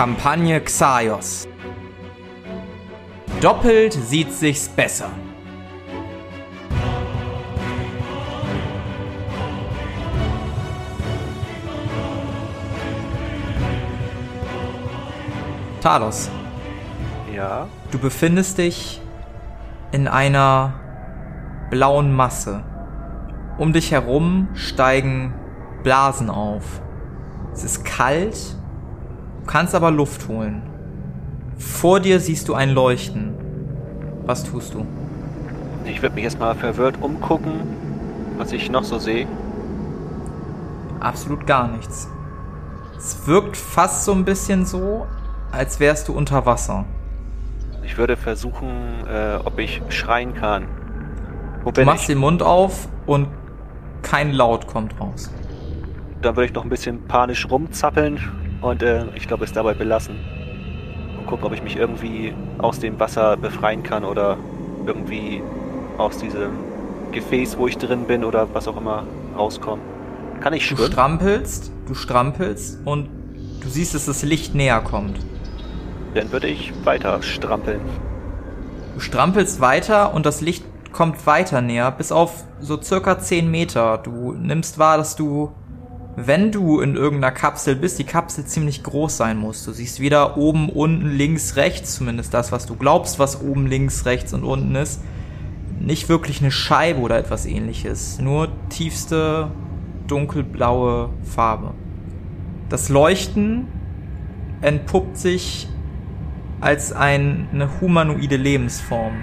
Kampagne Xaios. Doppelt sieht sich's besser. Talos. Ja. Du befindest dich in einer blauen Masse. Um dich herum steigen Blasen auf. Es ist kalt kannst aber Luft holen. Vor dir siehst du ein Leuchten. Was tust du? Ich würde mich erstmal verwirrt umgucken, was ich noch so sehe. Absolut gar nichts. Es wirkt fast so ein bisschen so, als wärst du unter Wasser. Ich würde versuchen, äh, ob ich schreien kann. Wo du machst ich? den Mund auf und kein Laut kommt raus. Dann würde ich noch ein bisschen panisch rumzappeln und äh, ich glaube, es dabei belassen. Und gucken, ob ich mich irgendwie aus dem Wasser befreien kann oder irgendwie aus diesem Gefäß, wo ich drin bin oder was auch immer rauskommen. Kann ich schwimmen? Du strampelst, du strampelst und du siehst, dass das Licht näher kommt. Dann würde ich weiter strampeln. Du strampelst weiter und das Licht kommt weiter näher, bis auf so circa 10 Meter. Du nimmst wahr, dass du wenn du in irgendeiner Kapsel bist, die Kapsel ziemlich groß sein muss. Du siehst weder oben, unten, links, rechts, zumindest das, was du glaubst, was oben, links, rechts und unten ist. Nicht wirklich eine Scheibe oder etwas ähnliches. Nur tiefste, dunkelblaue Farbe. Das Leuchten entpuppt sich als eine humanoide Lebensform.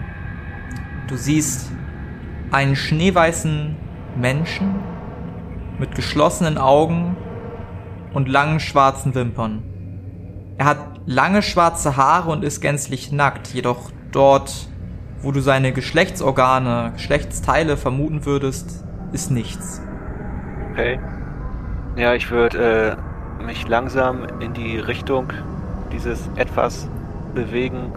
Du siehst einen schneeweißen Menschen mit geschlossenen Augen und langen schwarzen Wimpern. Er hat lange schwarze Haare und ist gänzlich nackt, jedoch dort, wo du seine Geschlechtsorgane, Geschlechtsteile vermuten würdest, ist nichts. Okay. Ja, ich würde äh, mich langsam in die Richtung dieses etwas bewegen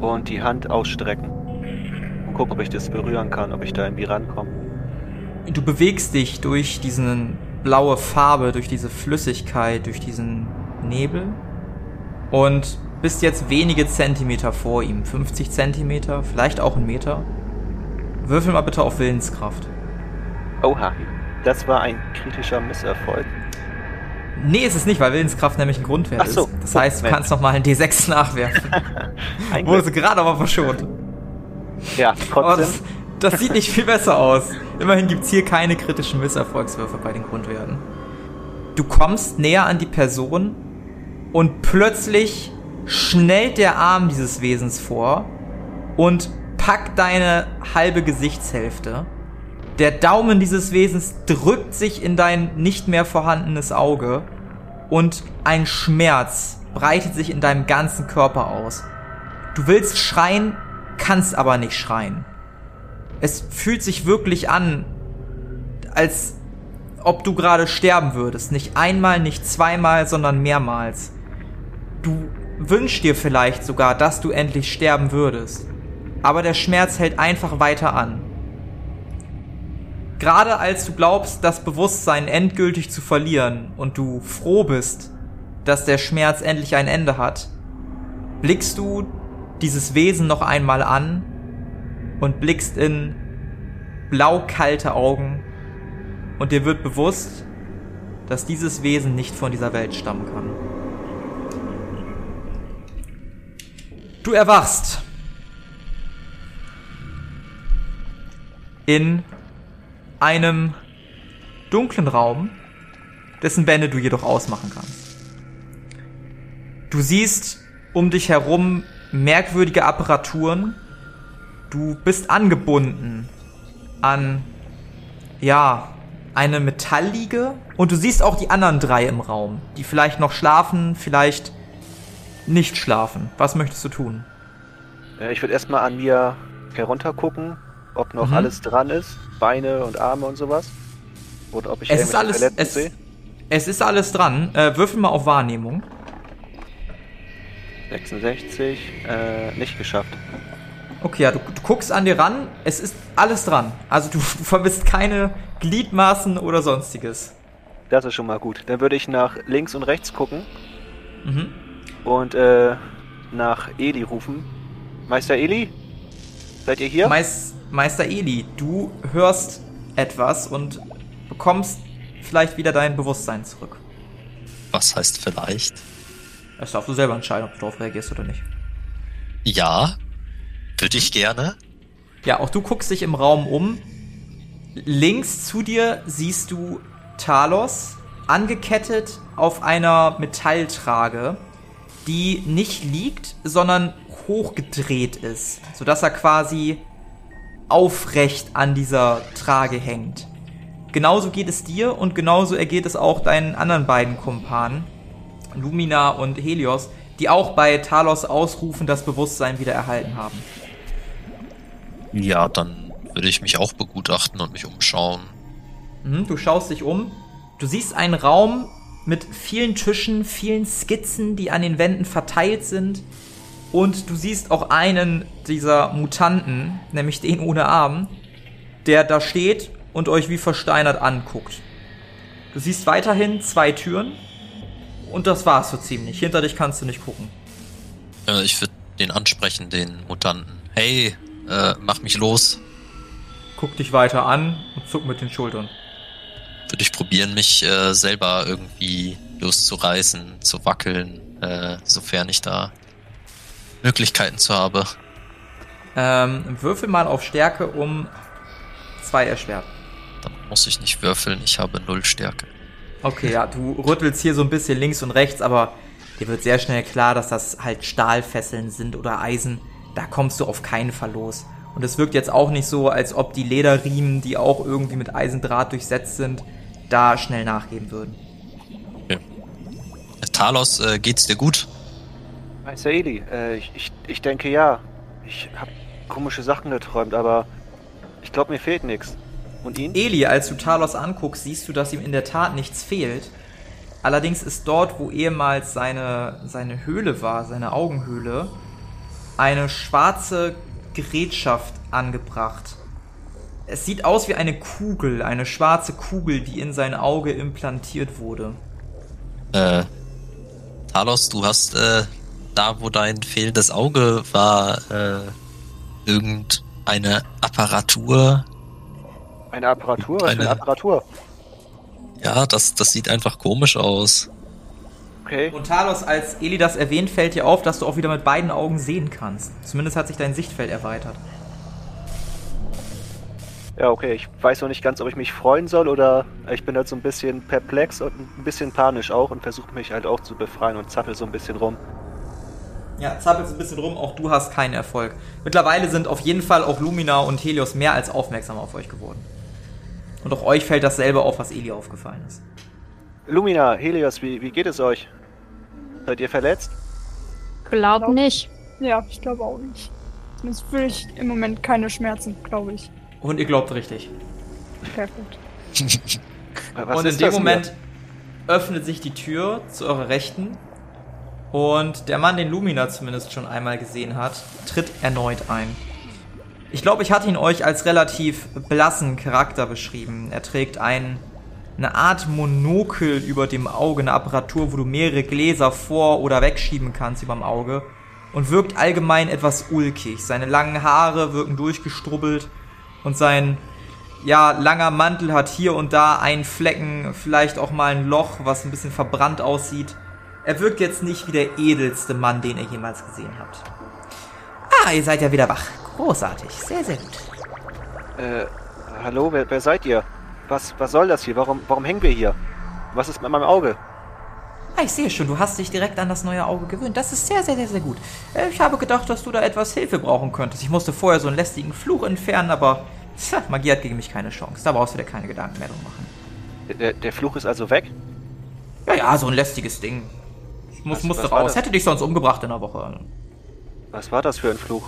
und die Hand ausstrecken und gucken, ob ich das berühren kann, ob ich da irgendwie rankomme du bewegst dich durch diese blaue Farbe, durch diese Flüssigkeit, durch diesen Nebel und bist jetzt wenige Zentimeter vor ihm. 50 Zentimeter, vielleicht auch einen Meter. Würfel mal bitte auf Willenskraft. Oha, das war ein kritischer Misserfolg. Nee, ist es nicht, weil Willenskraft nämlich ein Grundwert Ach so. ist. Das heißt, du kannst noch mal einen D6 nachwerfen. Wurde gerade aber verschont. Ja, trotzdem. Das sieht nicht viel besser aus. Immerhin gibt's hier keine kritischen Misserfolgswürfe bei den Grundwerten. Du kommst näher an die Person und plötzlich schnellt der Arm dieses Wesens vor und packt deine halbe Gesichtshälfte. Der Daumen dieses Wesens drückt sich in dein nicht mehr vorhandenes Auge und ein Schmerz breitet sich in deinem ganzen Körper aus. Du willst schreien, kannst aber nicht schreien es fühlt sich wirklich an, als ob du gerade sterben würdest. Nicht einmal, nicht zweimal, sondern mehrmals. Du wünschst dir vielleicht sogar, dass du endlich sterben würdest. Aber der Schmerz hält einfach weiter an. Gerade als du glaubst, das Bewusstsein endgültig zu verlieren und du froh bist, dass der Schmerz endlich ein Ende hat, blickst du dieses Wesen noch einmal an und blickst in blau-kalte Augen und dir wird bewusst, dass dieses Wesen nicht von dieser Welt stammen kann. Du erwachst in einem dunklen Raum, dessen Wände du jedoch ausmachen kannst. Du siehst um dich herum merkwürdige Apparaturen, Du bist angebunden an, ja, eine Metallliege und du siehst auch die anderen drei im Raum, die vielleicht noch schlafen, vielleicht nicht schlafen. Was möchtest du tun? Äh, ich würde erstmal an mir heruntergucken, ob noch Mhm. alles dran ist. Beine und Arme und sowas. Oder ob ich Es ist alles, es, sehe. es ist alles dran. Äh, würfel mal auf Wahrnehmung. 66, äh, nicht geschafft. Okay, ja, du, du guckst an dir ran, es ist alles dran. Also du, du vermisst keine Gliedmaßen oder sonstiges. Das ist schon mal gut. Dann würde ich nach links und rechts gucken Mhm. und äh, nach Eli rufen. Meister Eli? Seid ihr hier? Meis, Meister Eli, du hörst etwas und bekommst vielleicht wieder dein Bewusstsein zurück. Was heißt vielleicht? Das darfst du selber entscheiden, ob du darauf reagierst oder nicht. Ja, würde ich gerne. Ja, auch du guckst dich im Raum um. Links zu dir siehst du Talos angekettet auf einer Metalltrage, die nicht liegt, sondern hochgedreht ist, sodass er quasi aufrecht an dieser Trage hängt. Genauso geht es dir und genauso ergeht es auch deinen anderen beiden Kumpanen, Lumina und Helios, die auch bei Talos Ausrufen das Bewusstsein wieder erhalten haben. Ja, dann würde ich mich auch begutachten und mich umschauen. Mhm, du schaust dich um. Du siehst einen Raum mit vielen Tischen, vielen Skizzen, die an den Wänden verteilt sind. Und du siehst auch einen dieser Mutanten, nämlich den ohne Arm, der da steht und euch wie versteinert anguckt. Du siehst weiterhin zwei Türen. Und das war's so ziemlich. Hinter dich kannst du nicht gucken. Äh, ich würde den ansprechen, den Mutanten. Hey, äh, mach mich los. Guck dich weiter an und zuck mit den Schultern. Würde ich probieren, mich äh, selber irgendwie loszureißen, zu wackeln, äh, sofern ich da Möglichkeiten zu habe. Ähm, würfel mal auf Stärke um zwei erschwert. Dann muss ich nicht würfeln, ich habe null Stärke. Okay, ja, du rüttelst hier so ein bisschen links und rechts, aber dir wird sehr schnell klar, dass das halt Stahlfesseln sind oder Eisen. Da kommst du auf keinen Fall los. Und es wirkt jetzt auch nicht so, als ob die Lederriemen, die auch irgendwie mit Eisendraht durchsetzt sind, da schnell nachgeben würden. Okay. Talos, äh, geht's dir gut? Meister Eli, äh, ich, ich, ich denke ja. Ich habe komische Sachen geträumt, aber ich glaube, mir fehlt nichts. Und ihn? Eli, als du Talos anguckst, siehst du, dass ihm in der Tat nichts fehlt. Allerdings ist dort, wo ehemals seine, seine Höhle war, seine Augenhöhle, eine schwarze Gerätschaft angebracht. Es sieht aus wie eine Kugel, eine schwarze Kugel, die in sein Auge implantiert wurde. Äh, Talos, du hast äh, da, wo dein fehlendes Auge war, äh, irgendeine Apparatur. Eine Apparatur? Was für Eine- eine Apparatur? Ja, das, das sieht einfach komisch aus. Okay. Und Talos, als Eli das erwähnt, fällt dir auf, dass du auch wieder mit beiden Augen sehen kannst. Zumindest hat sich dein Sichtfeld erweitert. Ja, okay. Ich weiß noch nicht ganz, ob ich mich freuen soll oder ich bin halt so ein bisschen perplex und ein bisschen panisch auch und versuche mich halt auch zu befreien und zappel so ein bisschen rum. Ja, zappelst ein bisschen rum, auch du hast keinen Erfolg. Mittlerweile sind auf jeden Fall auch Lumina und Helios mehr als aufmerksam auf euch geworden. Und auch euch fällt dasselbe auf, was Eli aufgefallen ist. Lumina, Helios, wie, wie geht es euch? Seid ihr verletzt? Glaub nicht. Ja, ich glaube auch nicht. Zumindest fühle ich im Moment keine Schmerzen, glaube ich. Und ihr glaubt richtig. Perfekt. Und in dem das hier? Moment öffnet sich die Tür zu eurer Rechten. Und der Mann, den Lumina zumindest schon einmal gesehen hat, tritt erneut ein. Ich glaube, ich hatte ihn euch als relativ blassen Charakter beschrieben. Er trägt ein, eine Art Monokel über dem Auge, eine Apparatur, wo du mehrere Gläser vor- oder wegschieben kannst überm Auge. Und wirkt allgemein etwas ulkig. Seine langen Haare wirken durchgestrubbelt. Und sein ja, langer Mantel hat hier und da einen Flecken, vielleicht auch mal ein Loch, was ein bisschen verbrannt aussieht. Er wirkt jetzt nicht wie der edelste Mann, den ihr jemals gesehen habt. Ah, ihr seid ja wieder wach. Großartig. Sehr, sehr gut. Äh, hallo, wer, wer seid ihr? Was, was soll das hier? Warum, warum hängen wir hier? Was ist mit meinem Auge? Ah, ich sehe schon, du hast dich direkt an das neue Auge gewöhnt. Das ist sehr, sehr, sehr, sehr gut. Äh, Ich habe gedacht, dass du da etwas Hilfe brauchen könntest. Ich musste vorher so einen lästigen Fluch entfernen, aber Tja, Magie hat gegen mich keine Chance. Da brauchst du dir keine Gedanken mehr drum machen. Der, der Fluch ist also weg? Ja, ja, so ein lästiges Ding. Ich muss, Was- musste was raus. Hätte dich sonst umgebracht in der Woche. Was war das für ein Fluch?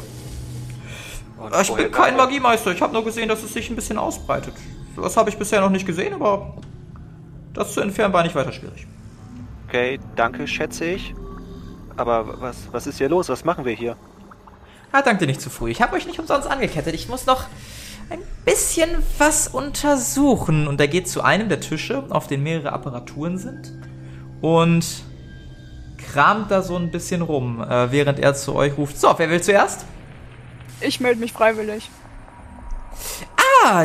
Und Ich bin kein er? Magiemeister. Ich habe nur gesehen, dass es sich ein bisschen ausbreitet. Das habe ich bisher noch nicht gesehen, aber das zu entfernen war nicht weiter schwierig. Okay, danke, schätze ich. Aber was, was ist hier los? Was machen wir hier? Ah, danke nicht zu früh. Ich habe euch nicht umsonst angekettet. Ich muss noch ein bisschen was untersuchen. Und er geht zu einem der Tische, auf denen mehrere Apparaturen sind. Und kramt da so ein bisschen rum, äh, während er zu euch ruft. So, wer will zuerst? Ich melde mich freiwillig.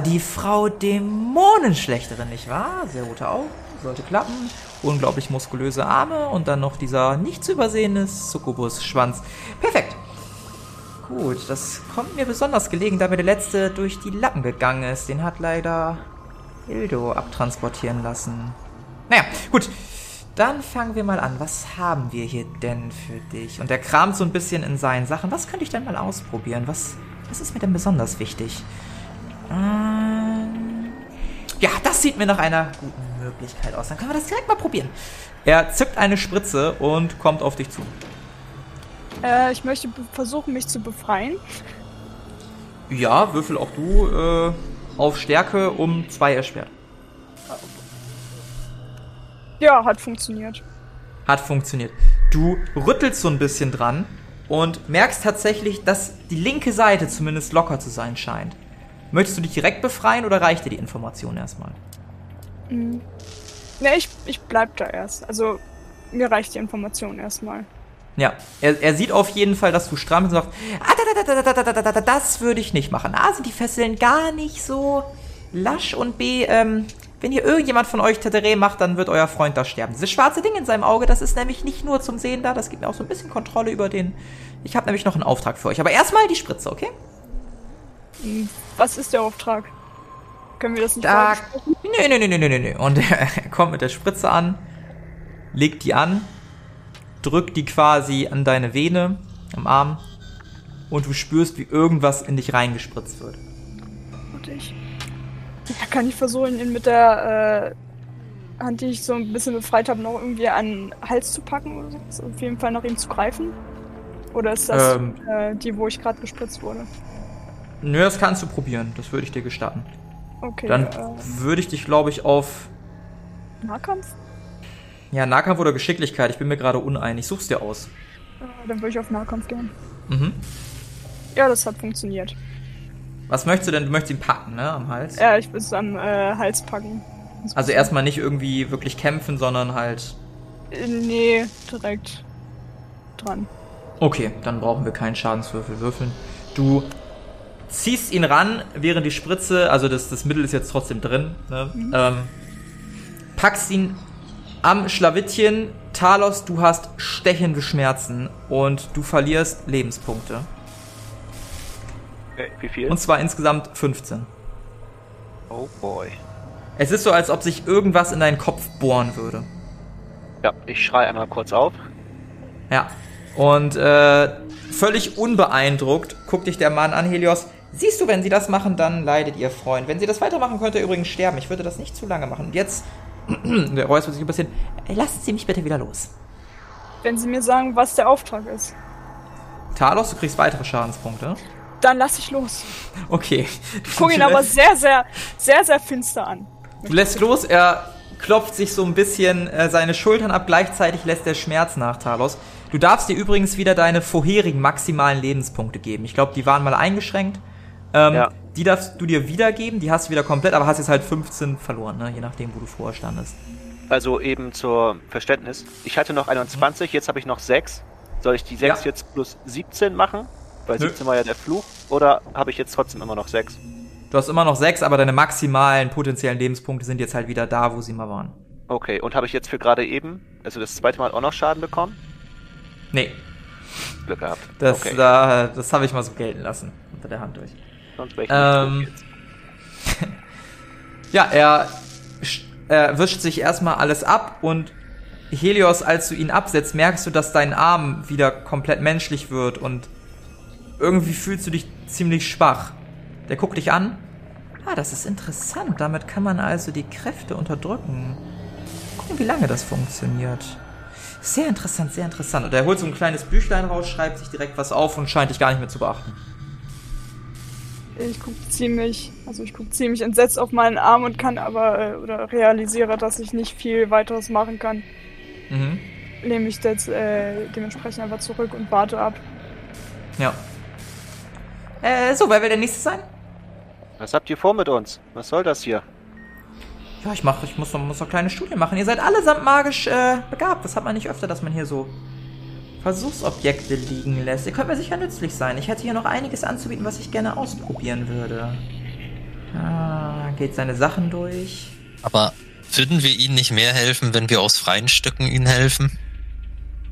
Die Frau Dämonenschlechterin, nicht wahr? Sehr rote Augen, sollte klappen. Unglaublich muskulöse Arme und dann noch dieser nicht zu übersehende Succubus-Schwanz. Perfekt. Gut, das kommt mir besonders gelegen, da mir der letzte durch die Lappen gegangen ist. Den hat leider Hildo abtransportieren lassen. Naja, gut. Dann fangen wir mal an. Was haben wir hier denn für dich? Und er kramt so ein bisschen in seinen Sachen. Was könnte ich denn mal ausprobieren? Was, was ist mir denn besonders wichtig? Ähm, ja, das sieht mir nach einer guten Möglichkeit aus. Dann können wir das direkt mal probieren. Er zückt eine Spritze und kommt auf dich zu. Äh, ich möchte versuchen, mich zu befreien. Ja, würfel auch du äh, auf Stärke um zwei erschwert. Ja, hat funktioniert. Hat funktioniert. Du rüttelst so ein bisschen dran und merkst tatsächlich, dass die linke Seite zumindest locker zu sein scheint. Möchtest du dich direkt befreien oder reicht dir die Information erstmal? Mhm. Ne, ich, ich bleib da erst. Also, mir reicht die Information erstmal. Ja, er, er sieht auf jeden Fall, dass du stramm bist und sagt, ah, da, da, da, das würde ich nicht machen. A, sind die Fesseln gar nicht so lasch und B, ähm, wenn hier irgendjemand von euch Tetere macht, dann wird euer Freund da sterben. Dieses schwarze Ding in seinem Auge, das ist nämlich nicht nur zum Sehen da, das gibt mir auch so ein bisschen Kontrolle über den. Ich habe nämlich noch einen Auftrag für euch. Aber erstmal die Spritze, okay? Was ist der Auftrag? Können wir das nicht Da. Nee, nee, nee, nee, nee, nee. Und er kommt mit der Spritze an, legt die an, drückt die quasi an deine Vene am Arm und du spürst, wie irgendwas in dich reingespritzt wird. Und ich. Ja, kann ich versuchen, ihn mit der äh, Hand, die ich so ein bisschen befreit habe, noch irgendwie an den Hals zu packen oder so? Auf jeden Fall nach ihm zu greifen? Oder ist das Ähm. äh, die, wo ich gerade gespritzt wurde? Nö, das kannst du probieren. Das würde ich dir gestatten. Okay, Dann äh, würde ich dich, glaube ich, auf Nahkampf? ja, Nahkampf oder Geschicklichkeit. Ich bin mir gerade uneinig. Such's dir aus. Äh, dann würde ich auf Nahkampf gehen. Mhm. Ja, das hat funktioniert. Was möchtest du denn? Du möchtest ihn packen, ne? Am Hals? Ja, ich will es am äh, Hals packen. Also erstmal nicht irgendwie wirklich kämpfen, sondern halt. Äh, Nee, direkt dran. Okay, dann brauchen wir keinen Schadenswürfel würfeln. Du ziehst ihn ran, während die Spritze, also das, das Mittel ist jetzt trotzdem drin, ne? ähm, packst ihn am Schlawittchen. Talos, du hast stechende Schmerzen und du verlierst Lebenspunkte. Okay, wie viel? Und zwar insgesamt 15. oh boy. Es ist so, als ob sich irgendwas in deinen Kopf bohren würde. Ja, ich schreie einmal kurz auf. Ja. Und äh, völlig unbeeindruckt guckt dich der Mann an, Helios. Siehst du, wenn sie das machen, dann leidet ihr Freund. Wenn sie das weitermachen, könnt ihr übrigens sterben. Ich würde das nicht zu lange machen. Und jetzt, der räuspert sich ein bisschen. Lassen Sie mich bitte wieder los. Wenn sie mir sagen, was der Auftrag ist, Talos, du kriegst weitere Schadenspunkte. dann lass ich los. Okay. Guck ihn Du aber sehr, sehr, sehr, sehr finster an. Du lässt los, er klopft sich so ein bisschen äh, seine Schultern ab, gleichzeitig lässt der Schmerz nach, Talos. Du darfst dir übrigens wieder deine vorherigen maximalen Lebenspunkte geben. Ich glaube, die waren mal eingeschränkt. Ähm, Ja. Die darfst du dir wiedergeben, die hast du wieder komplett, aber hast jetzt halt 15 verloren, ne? je nachdem, wo du vorher standest. Also eben zur Verständnis. Ich hatte noch 21, jetzt habe ich noch 6. Soll ich die 6 Ja. jetzt plus 17 machen? Weil Nö. 17 war ja der Fluch. Oder habe ich jetzt trotzdem immer noch 6? Du hast immer noch 6, aber deine maximalen potenziellen Lebenspunkte sind jetzt halt wieder da, wo sie mal waren. Okay, und habe ich jetzt für gerade eben, also das zweite Mal auch noch Schaden bekommen? Nee, Glück gehabt. das, okay. da, das habe ich mal so gelten lassen, unter der Hand durch. Sonst wäre ich ähm. Ja, er, er wischt sich erstmal alles ab und Helios, als du ihn absetzt, merkst du, dass dein Arm wieder komplett menschlich wird und irgendwie fühlst du dich ziemlich schwach. Der guckt dich an Ah, das ist interessant. Damit kann man also die Kräfte unterdrücken. Gucken, wie lange das funktioniert. Sehr interessant, sehr interessant. Und er holt so ein kleines Büchlein raus, schreibt sich direkt was auf und scheint dich gar nicht mehr zu beachten. Ich gucke ziemlich, also ich gucke ziemlich entsetzt auf meinen Arm und kann aber, äh, oder realisiere, dass ich nicht viel weiteres machen kann. Mhm. Lehne mich jetzt äh, dementsprechend einfach zurück und warte ab. Ja. Äh, so, wer will der Nächste sein? Was habt ihr vor mit uns? Was soll das hier? Ja, ich mach, ich muss noch, muss noch kleine Studien machen. Ihr seid allesamt magisch äh, begabt. Das hat man nicht öfter, dass man hier so Versuchsobjekte liegen lässt. Ihr könnt mir sicher nützlich sein. Ich hätte hier noch einiges anzubieten, was ich gerne ausprobieren würde. Ah, geht seine Sachen durch. Aber würden wir ihnen nicht mehr helfen, wenn wir aus freien Stücken ihnen helfen?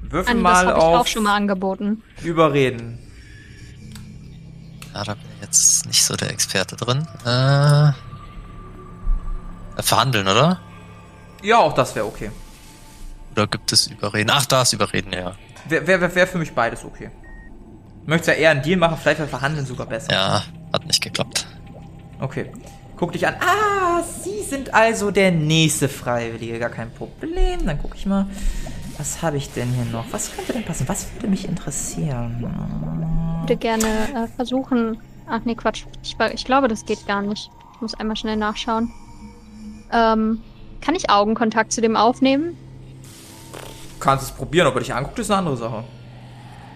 Würfel An, das mal habe ich auch auf schon mal angeboten. Überreden. Ja, da bin ich jetzt nicht so der Experte drin. Äh, verhandeln, oder? Ja, auch das wäre okay. Oder gibt es Überreden? Ach, da ist Überreden, ja. Wäre wär, wär, wär für mich beides okay. Möchtest ja eher einen Deal machen, vielleicht wäre Verhandeln sogar besser. Ja, hat nicht geklappt. Okay. Guck dich an. Ah, Sie sind also der nächste Freiwillige. Gar kein Problem. Dann gucke ich mal. Was habe ich denn hier noch? Was könnte denn passen? Was würde mich interessieren? Ich würde gerne äh, versuchen. Ach nee, Quatsch. Ich, ich glaube, das geht gar nicht. Ich muss einmal schnell nachschauen. Ähm, kann ich Augenkontakt zu dem aufnehmen? Du kannst es probieren, ob er dich anguckt, ist eine andere Sache.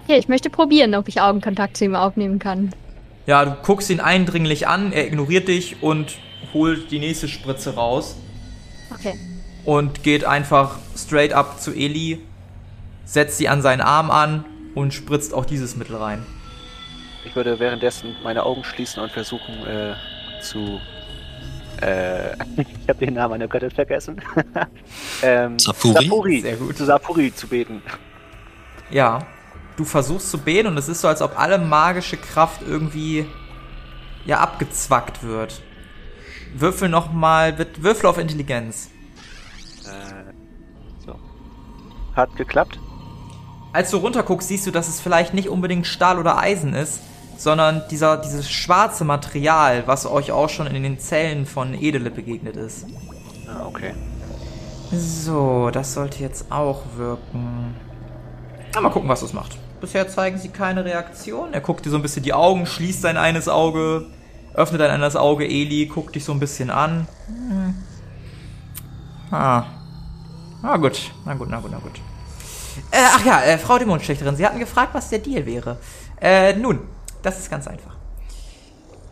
Ja, ich möchte probieren, ob ich Augenkontakt zu ihm aufnehmen kann. Ja, du guckst ihn eindringlich an, er ignoriert dich und holt die nächste Spritze raus Okay. und geht einfach straight up zu Eli, setzt sie an seinen Arm an und spritzt auch dieses Mittel rein. Ich würde währenddessen meine Augen schließen und versuchen äh, zu. Äh, ich habe den Namen einer Göttin vergessen. ähm, Sapuri? Sapuri. Sehr gut. Zu Sapuri zu beten. Ja, du versuchst zu beten und es ist so, als ob alle magische Kraft irgendwie ja abgezwackt wird. Würfel nochmal, Würfel auf Intelligenz. Äh, so. Hat geklappt. Als du runterguckst, siehst du, dass es vielleicht nicht unbedingt Stahl oder Eisen ist, sondern dieser, dieses schwarze Material, was euch auch schon in den Zellen von Edele begegnet ist. Ah, okay. So, das sollte jetzt auch wirken. Na, mal gucken, was das macht. Bisher zeigen sie keine Reaktion. Er guckt dir so ein bisschen die Augen, schließt sein eines Auge, öffnet ein anderes Auge. Eli guckt dich so ein bisschen an. Hm. Ah. Ah, gut. Na gut, na gut, na gut. Äh, ach ja, äh, Frau Dämonenschlechterin, Sie hatten gefragt, was der Deal wäre. Äh, nun, das ist ganz einfach.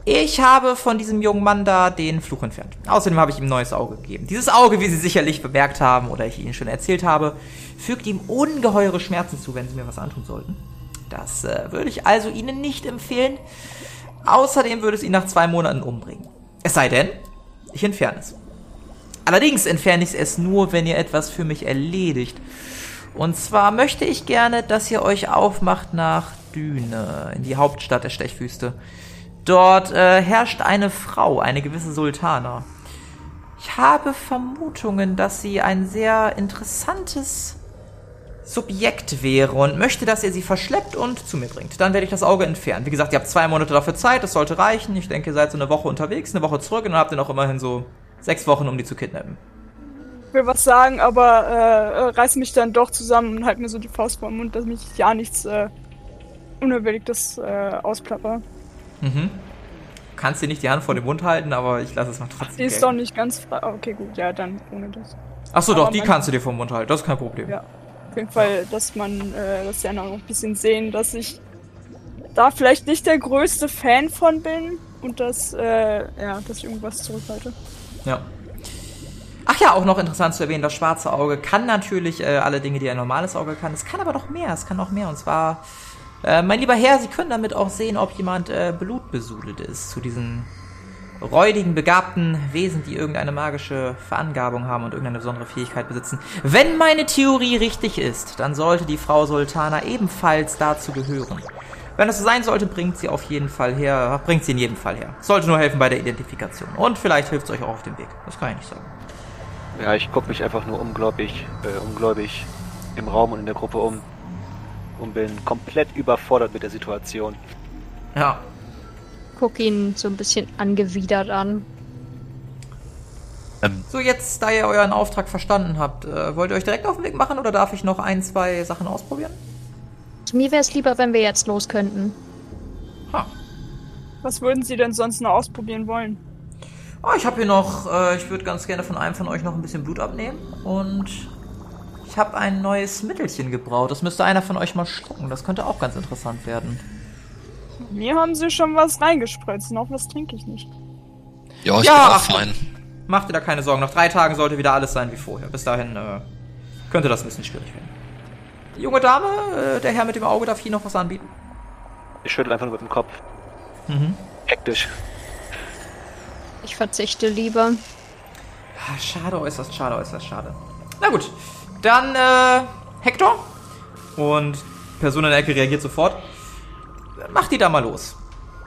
Ich habe von diesem jungen Mann da den Fluch entfernt. Außerdem habe ich ihm ein neues Auge gegeben. Dieses Auge, wie Sie sicherlich bemerkt haben oder ich Ihnen schon erzählt habe, fügt ihm ungeheure Schmerzen zu, wenn Sie mir was antun sollten. Das äh, würde ich also Ihnen nicht empfehlen. Außerdem würde es ihn nach zwei Monaten umbringen. Es sei denn, ich entferne es. Allerdings entferne ich es nur, wenn ihr etwas für mich erledigt. Und zwar möchte ich gerne, dass ihr euch aufmacht nach Düne, in die Hauptstadt der Stechwüste. Dort äh, herrscht eine Frau, eine gewisse Sultana. Ich habe Vermutungen, dass sie ein sehr interessantes Subjekt wäre und möchte, dass ihr sie verschleppt und zu mir bringt. Dann werde ich das Auge entfernen. Wie gesagt, ihr habt zwei Monate dafür Zeit, das sollte reichen. Ich denke, ihr seid so eine Woche unterwegs, eine Woche zurück und dann habt ihr noch immerhin so sechs Wochen, um die zu kidnappen. Will was sagen, aber äh, reiß mich dann doch zusammen und halt mir so die Faust vor den Mund, dass mich ja nichts äh, Unüberlegtes äh, ausplapper. Mhm. Du kannst dir nicht die Hand vor den Mund halten, aber ich lasse es mal trotzdem. Die ist gelten. doch nicht ganz frei. Ah, Okay, gut, ja, dann ohne das. Achso, doch, die kannst du dir vom Mund halten, das ist kein Problem. Ja. Auf jeden Fall, dass man, äh, dass die anderen auch ein bisschen sehen, dass ich da vielleicht nicht der größte Fan von bin und dass, äh, ja, dass ich irgendwas zurückhalte. Ja. Ach ja, auch noch interessant zu erwähnen, das schwarze Auge kann natürlich äh, alle Dinge, die ein normales Auge kann. Es kann aber noch mehr, es kann noch mehr. Und zwar, äh, mein lieber Herr, Sie können damit auch sehen, ob jemand äh, blutbesudelt ist zu diesen räudigen, begabten Wesen, die irgendeine magische Verangebung haben und irgendeine besondere Fähigkeit besitzen. Wenn meine Theorie richtig ist, dann sollte die Frau Sultana ebenfalls dazu gehören. Wenn das so sein sollte, bringt sie auf jeden Fall her, bringt sie in jedem Fall her. Sollte nur helfen bei der Identifikation. Und vielleicht hilft es euch auch auf dem Weg. Das kann ich nicht sagen. Ja, ich gucke mich einfach nur ungläubig, äh, ungläubig im Raum und in der Gruppe um und bin komplett überfordert mit der Situation. Ja. Guck ihn so ein bisschen angewidert an. Ähm, So, jetzt, da ihr euren Auftrag verstanden habt, äh, wollt ihr euch direkt auf den Weg machen oder darf ich noch ein, zwei Sachen ausprobieren? Mir wäre es lieber, wenn wir jetzt los könnten. Ha. Was würden Sie denn sonst noch ausprobieren wollen? Oh, ich habe hier noch, äh, ich würde ganz gerne von einem von euch noch ein bisschen Blut abnehmen und ich habe ein neues Mittelchen gebraut. Das müsste einer von euch mal schlucken. Das könnte auch ganz interessant werden. Mir haben Sie schon was reingespritzt, noch was trinke ich nicht. ja, ich Ja, bin auch ach. fein. Macht ihr da keine Sorgen. Nach drei Tagen sollte wieder alles sein wie vorher. Bis dahin äh, könnte das ein bisschen schwierig werden. Die junge Dame, äh, der Herr mit dem Auge, darf Ihnen noch was anbieten? Ich schüttel einfach nur mit dem Kopf. Mhm. Hektisch. Ich verzichte lieber. Ah, Schade, äußerst schade, äußerst schade. Na gut, dann äh, Hector. Und Person in der Ecke reagiert sofort. Macht die da mal los.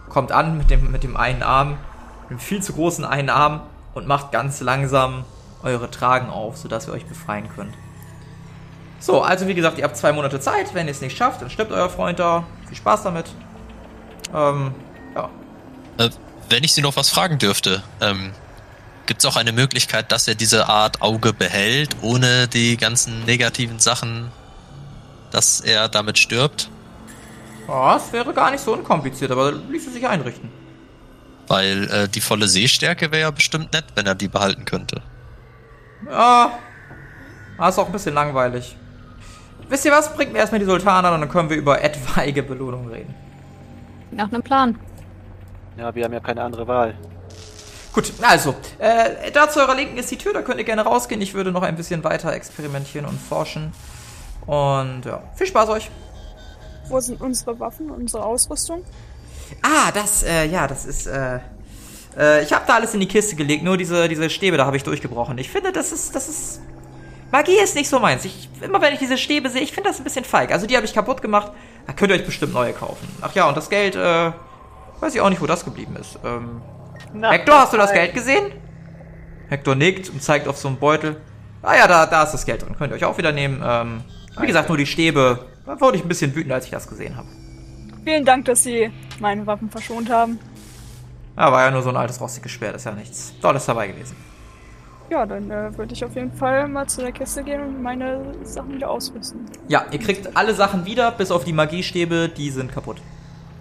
Kommt an mit dem, mit dem einen Arm, mit dem viel zu großen einen Arm und macht ganz langsam eure Tragen auf, sodass ihr euch befreien könnt. So, also wie gesagt, ihr habt zwei Monate Zeit. Wenn ihr es nicht schafft, dann stirbt euer Freund da. Viel Spaß damit. Ähm, ja. Wenn ich Sie noch was fragen dürfte, ähm, gibt es auch eine Möglichkeit, dass er diese Art Auge behält, ohne die ganzen negativen Sachen, dass er damit stirbt? Ja, es wäre gar nicht so unkompliziert, aber ließe sich einrichten. Weil äh, die volle Sehstärke wäre ja bestimmt nett, wenn er die behalten könnte. Ja, das ist auch ein bisschen langweilig. Wisst ihr was? Bringt mir erstmal die Sultaner und dann können wir über etwaige Belohnungen reden. Nach einem Plan. Ja, wir haben ja keine andere Wahl. Gut, also, äh, da zu eurer Linken ist die Tür, da könnt ihr gerne rausgehen. Ich würde noch ein bisschen weiter experimentieren und forschen. Und ja, viel Spaß euch. Wo sind unsere Waffen, unsere Ausrüstung? Ah, das, äh, ja, das ist, äh, äh, ich habe da alles in die Kiste gelegt, nur diese, diese Stäbe, da habe ich durchgebrochen. Ich finde, das ist, das ist, Magie ist nicht so meins. Ich, immer wenn ich diese Stäbe sehe, ich finde das ein bisschen feig. Also die habe ich kaputt gemacht, da könnt ihr euch bestimmt neue kaufen. Ach ja, und das Geld, äh, weiß ich auch nicht, wo das geblieben ist. Ähm, Hector, hast du das Geld gesehen? Hector nickt und zeigt auf so einen Beutel. Ah ja, da, da ist das Geld drin. Könnt ihr euch auch wieder nehmen. Ähm, wie gesagt, nur die Stäbe. Da wurde ich ein bisschen wütend, als ich das gesehen habe. Vielen Dank, dass Sie meine Waffen verschont haben. Ja, war ja nur so ein altes rostiges Schwert, ist ja nichts Tolles dabei gewesen. Ja, dann äh, würde ich auf jeden Fall mal zu der Kiste gehen und meine Sachen wieder ausrüsten. Ja, ihr kriegt alle Sachen wieder, bis auf die Magiestäbe, die sind kaputt.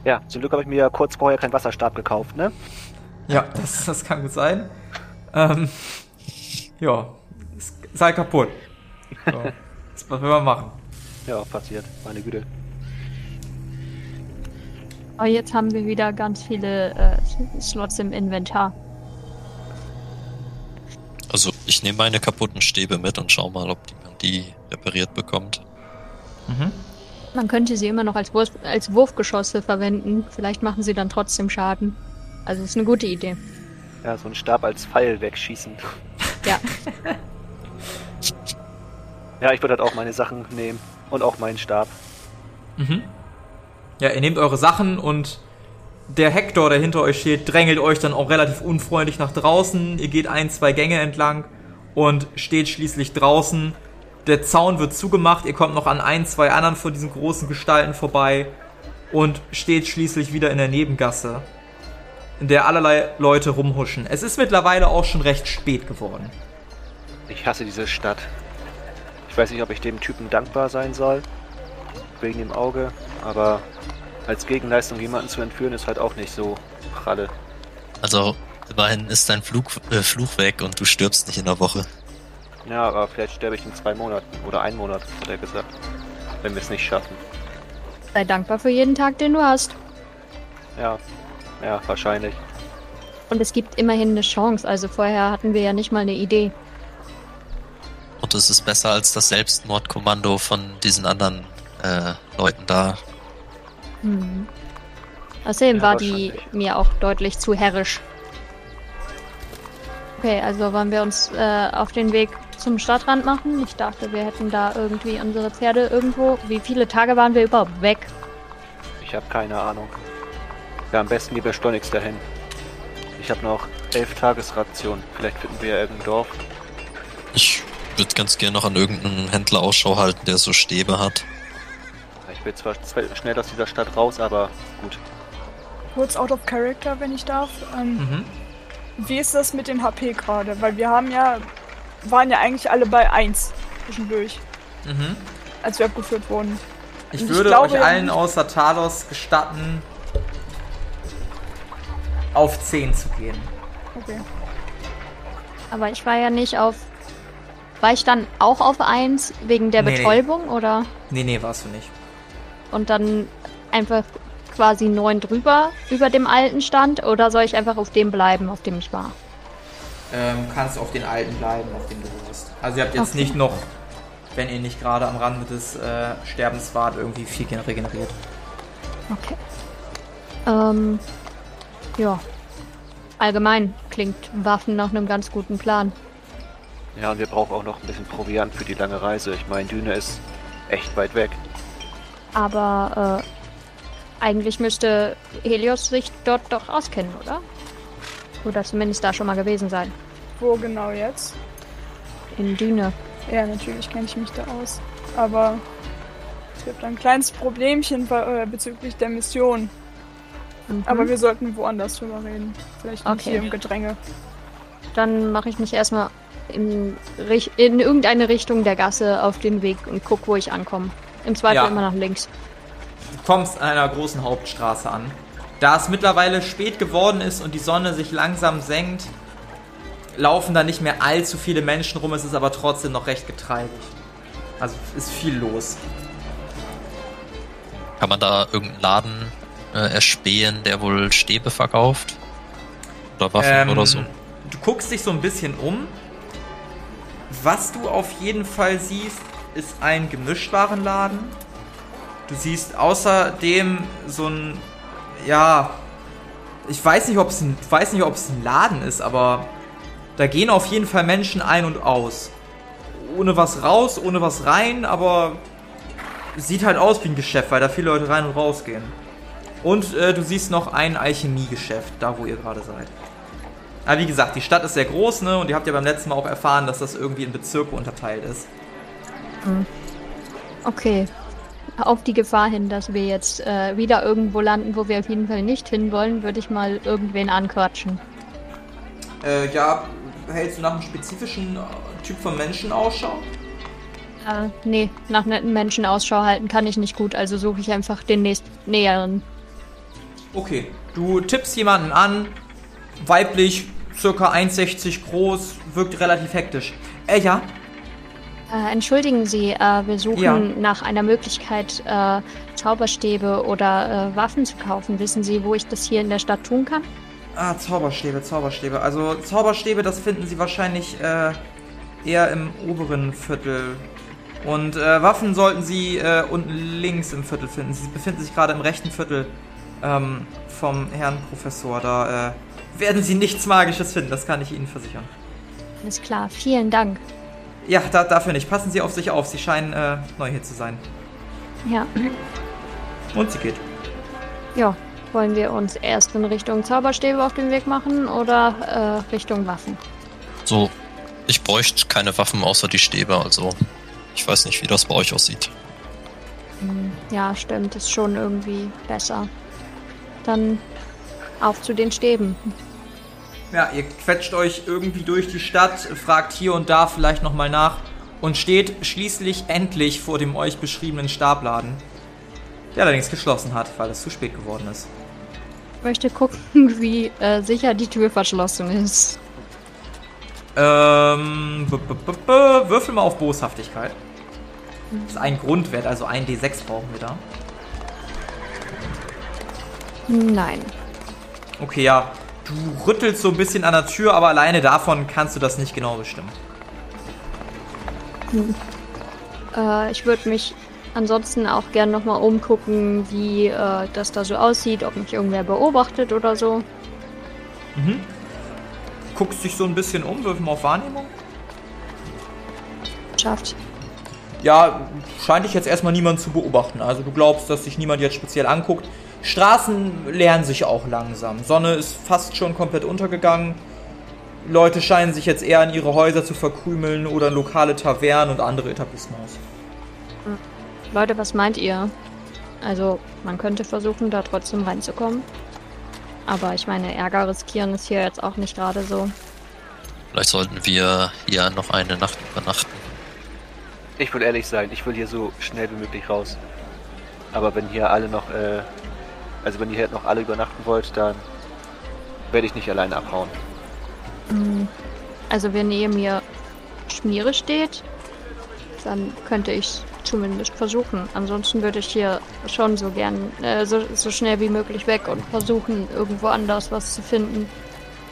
Ja, zum Glück habe ich mir ja kurz vorher keinen Wasserstab gekauft, ne? Ja, das, das kann gut sein. Ähm, ja, halt kaputt. So, was will man machen? Ja, passiert. Meine Güte. Aber jetzt haben wir wieder ganz viele äh, Slots im Inventar. Also ich nehme meine kaputten Stäbe mit und schau mal, ob die, man die repariert bekommt. Mhm. Man könnte sie immer noch als, Wurf als Wurfgeschosse verwenden. Vielleicht machen sie dann trotzdem Schaden. Also ist eine gute Idee. Ja, so einen Stab als Pfeil wegschießen. Ja. Ja, ich würde halt auch meine Sachen nehmen. Und auch meinen Stab. Mhm. Ja, ihr nehmt eure Sachen und der Hector, der hinter euch steht, drängelt euch dann auch relativ unfreundlich nach draußen. Ihr geht ein, zwei Gänge entlang und steht schließlich draußen. Der Zaun wird zugemacht, ihr kommt noch an ein, zwei anderen von diesen großen Gestalten vorbei und steht schließlich wieder in der Nebengasse, in der allerlei Leute rumhuschen. Es ist mittlerweile auch schon recht spät geworden. Ich hasse diese Stadt. Ich weiß nicht, ob ich dem Typen dankbar sein soll. Wegen dem Auge. Aber als Gegenleistung jemanden zu entführen, ist halt auch nicht so pralle. Also immerhin ist dein Flug, äh, Fluch weg und du stirbst nicht in der Woche. Ja, aber vielleicht sterbe ich in zwei Monaten. Oder einen Monat, hat er gesagt. Wenn wir es nicht schaffen. Sei dankbar für jeden Tag, den du hast. Ja. Ja, wahrscheinlich. Und es gibt immerhin eine Chance. Also vorher hatten wir ja nicht mal eine Idee. Und es ist besser als das Selbstmordkommando von diesen anderen äh, Leuten da. Hm. Außerdem Ja, war die mir auch deutlich zu herrisch. Okay, also wollen wir uns äh, auf den Weg zum Stadtrand machen? Ich dachte, wir hätten da irgendwie unsere Pferde irgendwo. Wie viele Tage waren wir überhaupt weg? Ich habe keine Ahnung. Ja, am besten lieber schleunigst dahin. Ich habe noch elf Tagesration. Vielleicht finden wir ja irgendein Dorf. Ich würde ganz gerne noch an irgendeinen Händler Ausschau halten, der so Stäbe hat. Ich will zwar schnell aus dieser Stadt raus, aber gut. Kurz out of character, wenn ich darf. Ähm, Mhm. Wie ist das mit den HP gerade? Weil wir haben ja, waren ja eigentlich alle bei 1 zwischendurch, Mhm. als wir abgeführt wurden. Ich Und ich würde glaube euch allen außer Talos gestatten, auf 10 zu gehen. Okay. Aber ich war ja nicht auf. War ich dann auch auf 1 wegen der Nee, nee. Betäubung oder? Nee, nee, warst du nicht. Und dann einfach quasi 9 drüber über dem alten Stand? Oder soll ich einfach auf dem bleiben, auf dem ich war? Ähm, kannst auf den alten bleiben, auf dem du bist. Also ihr habt jetzt Okay. nicht noch, wenn ihr nicht gerade am Rande des äh, Sterbens wart, irgendwie viel gen- regeneriert. Okay. Ähm. Ja. Allgemein klingt Waffen nach einem ganz guten Plan. Ja, und wir brauchen auch noch ein bisschen Proviant für die lange Reise. Ich meine, Düne ist echt weit weg. Aber äh, eigentlich müsste Helios sich dort doch auskennen, oder? Oder zumindest da schon mal gewesen sein. Wo genau jetzt? In Düne. Ja, natürlich kenne ich mich da aus. Aber es gibt ein kleines Problemchen be- äh, bezüglich der Mission. Mhm. Aber wir sollten woanders drüber reden. Vielleicht nicht Okay. hier im Gedränge. Dann mache ich mich erstmal in, Rich- in irgendeine Richtung der Gasse auf den Weg und guck, wo ich ankomme. Im Zweifel Ja. immer nach links. Du kommst an einer großen Hauptstraße an. Da es mittlerweile spät geworden ist und die Sonne sich langsam senkt, laufen da nicht mehr allzu viele Menschen rum, es ist aber trotzdem noch recht getreibig. Also ist viel los. Kann man da irgendeinen Laden äh, erspähen, der wohl Stäbe verkauft? Oder Waffen Ähm, oder so? Du guckst dich so ein bisschen um. Was du auf jeden Fall siehst, ist ein Gemischtwarenladen. Du siehst außerdem so ein, ja, ich weiß nicht, ob es ein, weiß nicht, ob es ein Laden ist, aber da gehen auf jeden Fall Menschen ein und aus. Ohne was raus, ohne was rein, aber sieht halt aus wie ein Geschäft, weil da viele Leute rein und raus gehen. Und äh, du siehst noch ein Alchemiegeschäft, da wo ihr gerade seid. Aber wie gesagt, die Stadt ist sehr groß, ne? Und ihr habt ja beim letzten Mal auch erfahren, dass das irgendwie in Bezirke unterteilt ist. Okay. Auf die Gefahr hin, dass wir jetzt äh, wieder irgendwo landen, wo wir auf jeden Fall nicht hinwollen, würde ich mal irgendwen anquatschen. Äh, ja, hältst du nach einem spezifischen äh, Typ von Menschen Ausschau? Äh, nee, nach netten Menschen Ausschau halten kann ich nicht gut, also suche ich einfach den nächst näheren. Okay, du tippst jemanden an, weiblich, circa 1,60 groß, wirkt relativ hektisch. Äh, ja, Äh, entschuldigen Sie, äh, wir suchen Ja. nach einer Möglichkeit, äh, Zauberstäbe oder äh, Waffen zu kaufen. Wissen Sie, wo ich das hier in der Stadt tun kann? Ah, Zauberstäbe, Zauberstäbe. Also Zauberstäbe, das finden Sie wahrscheinlich äh, eher im oberen Viertel. Und äh, Waffen sollten Sie unten links im Viertel finden. Sie befinden sich gerade im rechten Viertel ähm, vom Herrn Professor. Da werden Sie nichts Magisches finden, das kann ich Ihnen versichern. Alles klar, vielen Dank. Ja, da, dafür nicht. Passen Sie auf sich auf. Sie scheinen äh, neu hier zu sein. Ja, Und sie geht. ja. Wollen wir uns erst in Richtung Zauberstäbe auf den Weg machen oder äh, Richtung Waffen? So, ich bräuchte keine Waffen außer die Stäbe, also ich weiß nicht, wie das bei euch aussieht. Hm, ja, stimmt, ist schon irgendwie besser. Dann auf zu den Stäben. Ja, ihr quetscht euch irgendwie durch die Stadt, fragt hier und da vielleicht nochmal nach und steht schließlich endlich vor dem euch beschriebenen Stabladen, der allerdings geschlossen hat, weil es zu spät geworden ist. Ich möchte gucken, wie äh, sicher die Tür verschlossen ist. Ähm, b -b -b -b würfel mal auf Boshaftigkeit. Das ist ein Grundwert, also ein D6 brauchen wir da. Nein. Okay, ja. Du rüttelst so ein bisschen an der Tür, aber alleine davon kannst du das nicht genau bestimmen. Äh, ich würde mich ansonsten auch gern nochmal umgucken, wie äh, das da so aussieht, ob mich irgendwer beobachtet oder so. Mhm. Guckst dich so ein bisschen um, würfel mal auf Wahrnehmung. Schafft. Ja, scheint dich jetzt erstmal niemand zu beobachten. Also du glaubst, dass sich niemand jetzt speziell anguckt. Straßen leeren sich auch langsam. Sonne ist fast schon komplett untergegangen. Leute scheinen sich jetzt eher in ihre Häuser zu verkrümeln oder in lokale Tavernen und andere Etablissements. Leute, was meint ihr? Also, man könnte versuchen, da trotzdem reinzukommen. Aber ich meine, Ärger riskieren ist hier jetzt auch nicht gerade so. Vielleicht sollten wir hier noch eine Nacht übernachten. Ich will ehrlich sein, ich will hier so schnell wie möglich raus. Aber wenn hier alle noch, äh, also wenn ihr hier noch alle übernachten wollt, dann werde ich nicht alleine abhauen. Hm, Also wenn neben mir Schmiere steht, dann könnte ich zumindest versuchen. Ansonsten würde ich hier schon so gern äh, so, so schnell wie möglich weg und versuchen, irgendwo anders was zu finden.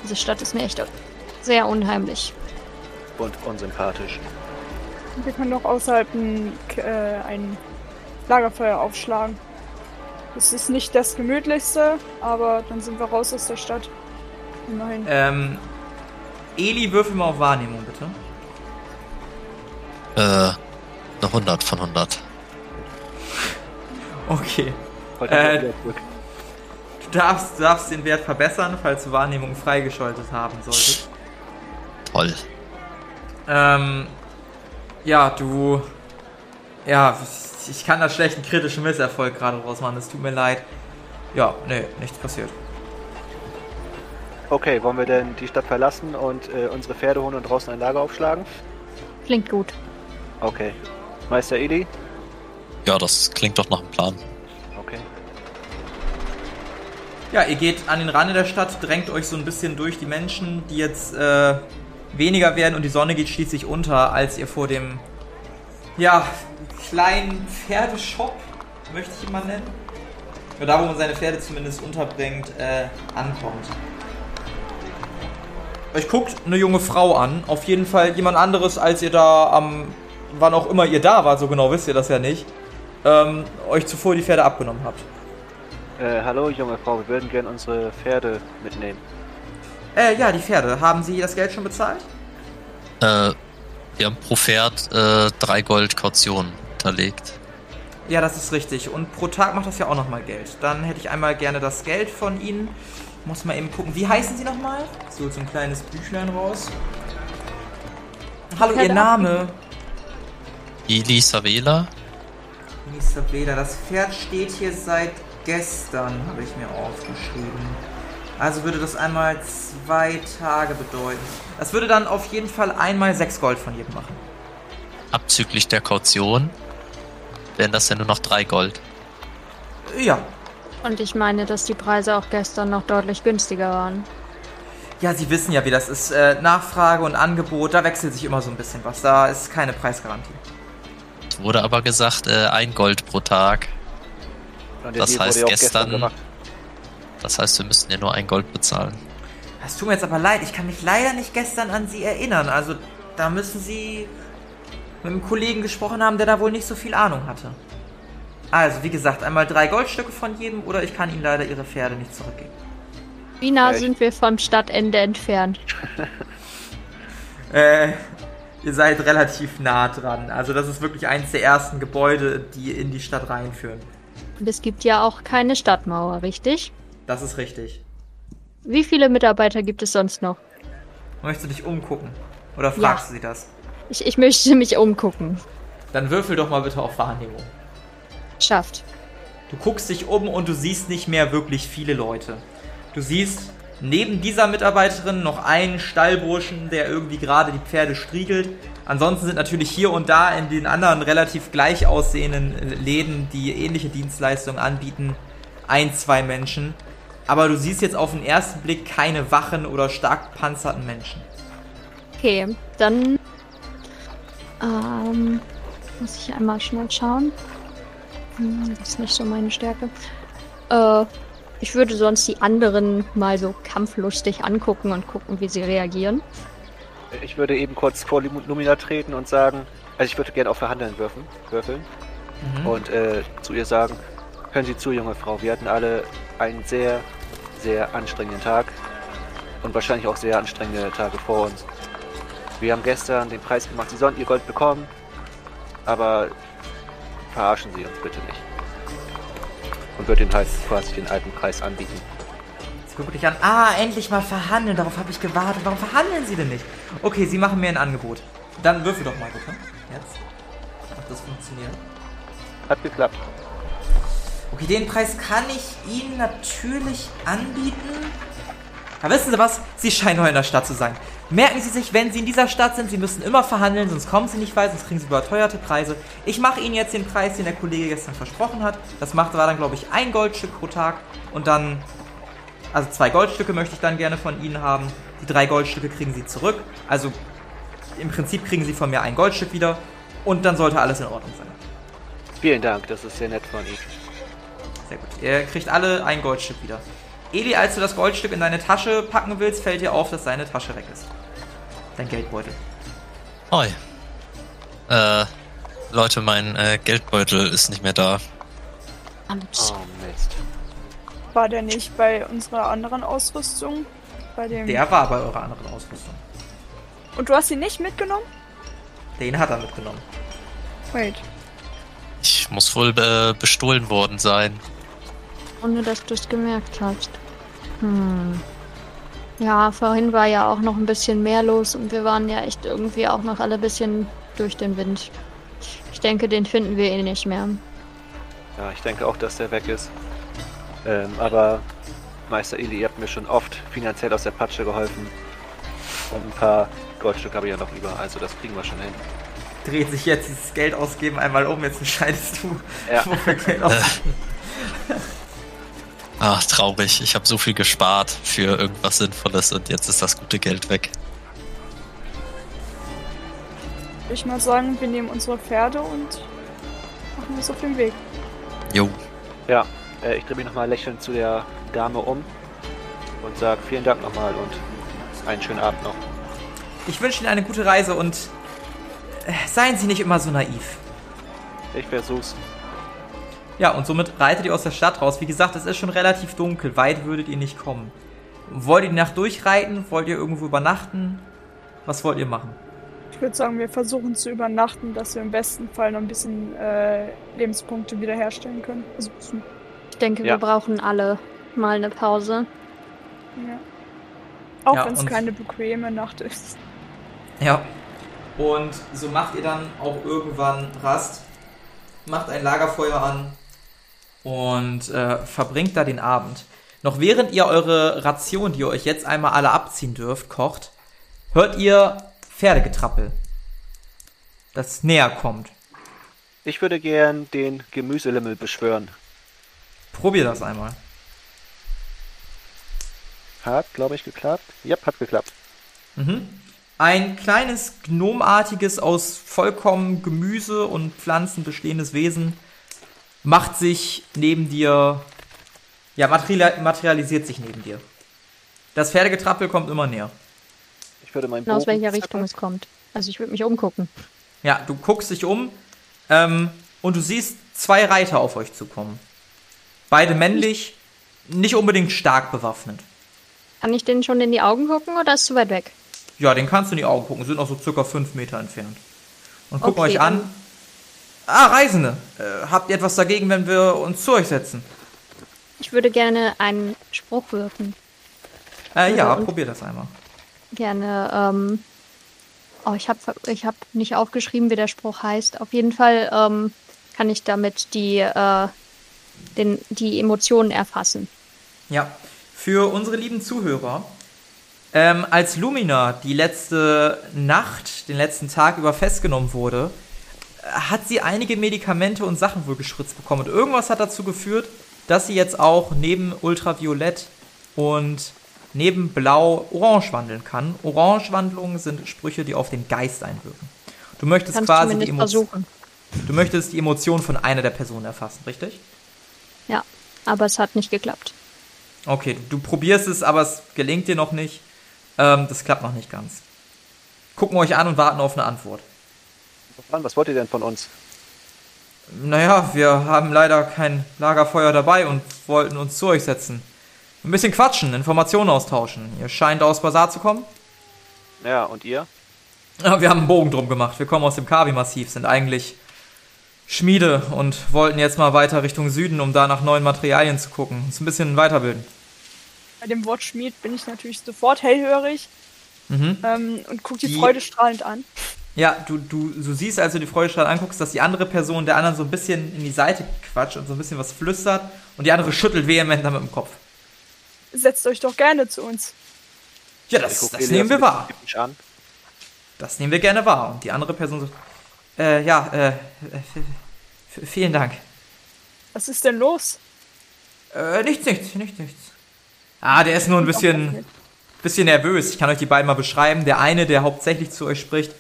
Diese Stadt ist mir echt sehr unheimlich. Und unsympathisch. Wir können doch außerhalb ein, äh, ein Lagerfeuer aufschlagen. Es ist nicht das gemütlichste, aber dann sind wir raus aus der Stadt. Immerhin. Ähm, Eli, würfel mal auf Wahrnehmung, bitte. Äh, eine 100 von 100. Okay. Heute Äh, wieder zurück. Du darfst, du darfst den Wert verbessern, falls du Wahrnehmung freigeschaltet haben solltest. Toll. Ähm, ja, du. Ja, ich kann da schlecht einen kritischen Misserfolg gerade draus machen, es tut mir leid. Ja, nee, nichts passiert. Okay, wollen wir denn die Stadt verlassen und äh, unsere Pferde holen und draußen ein Lager aufschlagen? Klingt gut. Okay. Meister Eli? Ja, das klingt doch nach einem Plan. Okay. Ja, ihr geht an den Rand der Stadt, drängt euch so ein bisschen durch die Menschen, die jetzt äh, weniger werden und die Sonne geht schließlich unter, als ihr vor dem, ja, kleinen Pferdeshop, möchte ich ihn mal nennen. Oder da, wo man seine Pferde zumindest unterbringt, äh, ankommt. Euch guckt eine junge Frau an, auf jeden Fall jemand anderes, als ihr da am, wann auch immer ihr da wart, so genau wisst ihr das ja nicht, ähm, euch zuvor die Pferde abgenommen habt. Äh, hallo, junge Frau, wir würden gerne unsere Pferde mitnehmen. Äh, ja, die Pferde. Haben Sie das Geld schon bezahlt? Äh, wir haben pro Pferd äh, drei Gold Kaution hinterlegt. Ja, das ist richtig. Und pro Tag macht das ja auch nochmal Geld. Dann hätte ich einmal gerne das Geld von Ihnen. Muss mal eben gucken. Wie heißen Sie nochmal? So, so ein kleines Büchlein raus. Hallo, Ihr Name? Minister Weder. Das Pferd steht hier seit gestern, habe ich mir aufgeschrieben. Also würde das einmal zwei Tage bedeuten. Das würde dann auf jeden Fall einmal sechs Gold von jedem machen. Abzüglich der Kaution wären das ja nur noch drei Gold. Ja. Und ich meine, dass die Preise auch gestern noch deutlich günstiger waren. Ja, Sie wissen ja, wie das ist. Äh, Nachfrage und Angebot, da wechselt sich immer so ein bisschen was. Da ist keine Preisgarantie. Es wurde aber gesagt, äh, ein Gold pro Tag. Das heißt gestern- gemacht. Das heißt, wir müssten ja nur ein Gold bezahlen. Es tut mir jetzt aber leid, ich kann mich leider nicht gestern an Sie erinnern. Also, da müssen Sie mit einem Kollegen gesprochen haben, der da wohl nicht so viel Ahnung hatte. Also, wie gesagt, einmal drei Goldstücke von jedem oder ich kann Ihnen leider Ihre Pferde nicht zurückgeben. Wie nah ich- sind wir vom Stadtende entfernt? Äh, ihr seid relativ nah dran. Also, das ist wirklich eins der ersten Gebäude, die in die Stadt reinführen. Und es gibt ja auch keine Stadtmauer, richtig? Das ist richtig. Wie viele Mitarbeiter gibt es sonst noch? Möchtest du dich umgucken? Oder fragst du sie das? Ich, ich möchte mich umgucken. Dann würfel doch mal bitte auf Wahrnehmung. Schafft. Du guckst dich um und du siehst nicht mehr wirklich viele Leute. Du siehst neben dieser Mitarbeiterin noch einen Stallburschen, der irgendwie gerade die Pferde striegelt. Ansonsten sind natürlich hier und da in den anderen relativ gleich aussehenden Läden, die ähnliche Dienstleistungen anbieten, ein, zwei Menschen. Aber du siehst jetzt auf den ersten Blick keine wachen oder stark gepanzerten Menschen. Okay, dann ähm, muss ich einmal schnell schauen. Hm, Das ist nicht so meine Stärke. Äh, ich würde sonst die anderen mal so kampflustig angucken und gucken, wie sie reagieren. Ich würde eben kurz vor Lum- Lumina treten und sagen, also ich würde gerne auf Verhandeln würfen, würfeln Mhm. und äh, zu ihr sagen, hören Sie zu, junge Frau, wir hatten alle einen sehr, sehr anstrengenden Tag und wahrscheinlich auch sehr anstrengende Tage vor uns. Wir haben gestern den Preis gemacht, Sie sollen Ihr Gold bekommen, aber verarschen Sie uns bitte nicht. Und würde Ihnen halt quasi den alten Preis anbieten. Jetzt guck dich an. Ah, endlich mal verhandeln. Darauf habe ich gewartet. Warum verhandeln Sie denn nicht? Okay, Sie machen mir ein Angebot. Dann würfel doch mal bitte. Jetzt. Ob das funktioniert. Hat geklappt. Okay, den Preis kann ich Ihnen natürlich anbieten. Aber wissen Sie was? Sie scheinen neu in der Stadt zu sein. Merken Sie sich, wenn Sie in dieser Stadt sind, Sie müssen immer verhandeln, sonst kommen Sie nicht weit, sonst kriegen Sie überteuerte Preise. Ich mache Ihnen jetzt den Preis, den der Kollege gestern versprochen hat. Das macht war dann, glaube ich, ein Goldstück pro Tag. Und dann, also zwei Goldstücke möchte ich dann gerne von Ihnen haben. Die drei Goldstücke kriegen Sie zurück. Also im Prinzip kriegen Sie von mir ein Goldstück wieder. Und dann sollte alles in Ordnung sein. Vielen Dank, das ist sehr nett von Ihnen. Sehr gut. Ihr kriegt alle ein Goldstück wieder. Eli, als du das Goldstück in deine Tasche packen willst, fällt dir auf, dass deine Tasche weg ist. Dein Geldbeutel. Hoi. Äh, Leute, mein äh, Geldbeutel ist nicht mehr da. Verdammt. Oh Mist. War der nicht bei unserer anderen Ausrüstung? Bei dem. Der war bei eurer anderen Ausrüstung. Und du hast ihn nicht mitgenommen? Den hat er mitgenommen. Wait. Ich muss wohl äh, bestohlen worden sein. Ohne dass du es gemerkt hast. Hm. Ja, vorhin war ja auch noch ein bisschen mehr los und wir waren ja echt irgendwie auch noch alle ein bisschen durch den Wind. Ich denke, den finden wir eh nicht mehr. Ja, ich denke auch, dass der weg ist. Ähm, aber Meister Eli, ihr habt mir schon oft finanziell aus der Patsche geholfen. Und ein paar Goldstücke habe ich ja noch über, also das kriegen wir schon hin. Dreht sich jetzt dieses Geld ausgeben einmal um, jetzt entscheidest du, Ja. wofür Geld ausgeben. Ach, traurig. Ich habe so viel gespart für irgendwas Sinnvolles und jetzt ist das gute Geld weg. Würde ich mal sagen, wir nehmen unsere Pferde und machen uns auf den Weg. Jo. Ja, äh, ich drehe mich nochmal lächelnd zu der Dame um und sage vielen Dank nochmal und einen schönen Abend noch. Ich wünsche Ihnen eine gute Reise und äh, seien Sie nicht immer so naiv. Ich versuch's. Ja, und somit reitet ihr aus der Stadt raus. Wie gesagt, es ist schon relativ dunkel. Weit würdet ihr nicht kommen. Wollt ihr die Nacht durchreiten? Wollt ihr irgendwo übernachten? Was wollt ihr machen? Ich würde sagen, wir versuchen zu übernachten, dass wir im besten Fall noch ein bisschen äh, Lebenspunkte wiederherstellen können. Also, so, Ich denke, Ja. wir brauchen alle mal eine Pause. ja. Auch Ja, wenn es keine bequeme Nacht ist. Ja. Und so macht ihr dann auch irgendwann Rast, macht ein Lagerfeuer an und äh, verbringt da den Abend. Noch während ihr eure Ration, die ihr euch jetzt einmal alle abziehen dürft, kocht, hört ihr Pferdegetrappel, das näher kommt. Ich würde gern den Gemüselimmel beschwören. Probier das einmal. Hat, glaube ich, geklappt. Yep, hat geklappt. Mhm. Ein kleines gnomartiges, aus vollkommen Gemüse und Pflanzen bestehendes Wesen macht sich neben dir, ja, material, materialisiert sich neben dir. Das Pferdegetrappel kommt immer näher. Ich würde meinen aus Bogen welcher Richtung es kommt. Also ich würde mich umgucken. Ja, du guckst dich um ähm, und du siehst zwei Reiter auf euch zukommen. Beide männlich, nicht unbedingt stark bewaffnet. Kann ich denen schon in die Augen gucken oder ist es zu weit weg? Ja, den kannst du in die Augen gucken, sind noch so circa fünf Meter entfernt. Und gucken Okay, euch an. Ah, Reisende, äh, habt ihr etwas dagegen, wenn wir uns zu euch setzen? Ich würde gerne einen Spruch wirken. Äh, ja, probier das einmal. Gerne, ähm. Oh, ich habe ich hab nicht aufgeschrieben, wie der Spruch heißt. Auf jeden Fall ähm, kann ich damit die, äh, den, die Emotionen erfassen. Ja, für unsere lieben Zuhörer, ähm, als Lumina die letzte Nacht, den letzten Tag über festgenommen wurde, hat sie einige Medikamente und Sachen wohl gespritzt bekommen. Und irgendwas hat dazu geführt, dass sie jetzt auch neben Ultraviolett und neben Blau Orange wandeln kann. Orange-Wandlungen sind Sprüche, die auf den Geist einwirken. Du möchtest Kannst quasi die zumindest Emotion, versuchen. du möchtest die Emotion von einer der Personen erfassen, richtig? Ja, aber es hat nicht geklappt. Okay, du probierst es, aber es gelingt dir noch nicht. Ähm, das klappt noch nicht ganz. Gucken wir euch an und warten auf eine Antwort. Mann, was wollt ihr denn von uns? Naja, wir haben leider kein Lagerfeuer dabei und wollten uns zu euch setzen. Ein bisschen quatschen, Informationen austauschen. Ihr scheint aus Basar zu kommen. Ja, und ihr? Ja, wir haben einen Bogen drum gemacht. Wir kommen aus dem Kavi-Massiv, sind eigentlich Schmiede und wollten jetzt mal weiter Richtung Süden, um da nach neuen Materialien zu gucken. Uns ein bisschen weiterbilden. Bei dem Wort Schmied bin ich natürlich sofort hellhörig Mhm. ähm, und guck die Die- Freude strahlend an. Ja, du, du, du siehst, als du die Freudestrahl anguckst, dass die andere Person der anderen so ein bisschen in die Seite quatscht und so ein bisschen was flüstert und die andere schüttelt vehement damit dem Kopf. Setzt euch doch gerne zu uns. Ja, das, guck das Elias nehmen wir wahr. Das nehmen wir gerne wahr. Und die andere Person sagt, äh, ja, äh, äh, vielen Dank. Was ist denn los? Äh, nichts, nichts, nichts, nichts. Ah, der ist nur ein bisschen, bisschen nervös. Ich kann euch die beiden mal beschreiben. Der eine, der hauptsächlich zu euch spricht,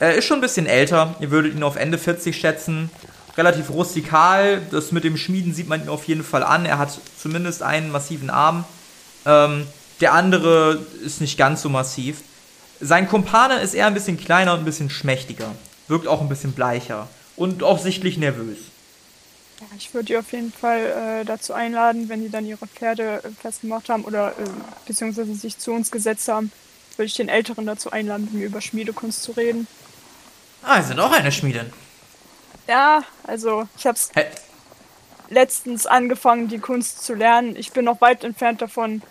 äh, ist schon ein bisschen älter. Ihr würdet ihn auf Ende 40 schätzen. Relativ rustikal. Das mit dem Schmieden sieht man ihn auf jeden Fall an. Er hat zumindest einen massiven Arm. Ähm, der andere ist nicht ganz so massiv. Sein Kumpane ist eher ein bisschen kleiner und ein bisschen schmächtiger. Wirkt auch ein bisschen bleicher. Und auch sichtlich nervös. Ja, ich würde die auf jeden Fall äh, dazu einladen, wenn die dann ihre Pferde äh, festgemacht haben oder äh, beziehungsweise sich zu uns gesetzt haben, würde ich den Älteren dazu einladen, mit mir über Schmiedekunst zu reden. Ah, Sie sind auch eine Schmiedin. Ja, also ich habe es Hä? letztens angefangen, die Kunst zu lernen. Ich bin noch weit entfernt davon,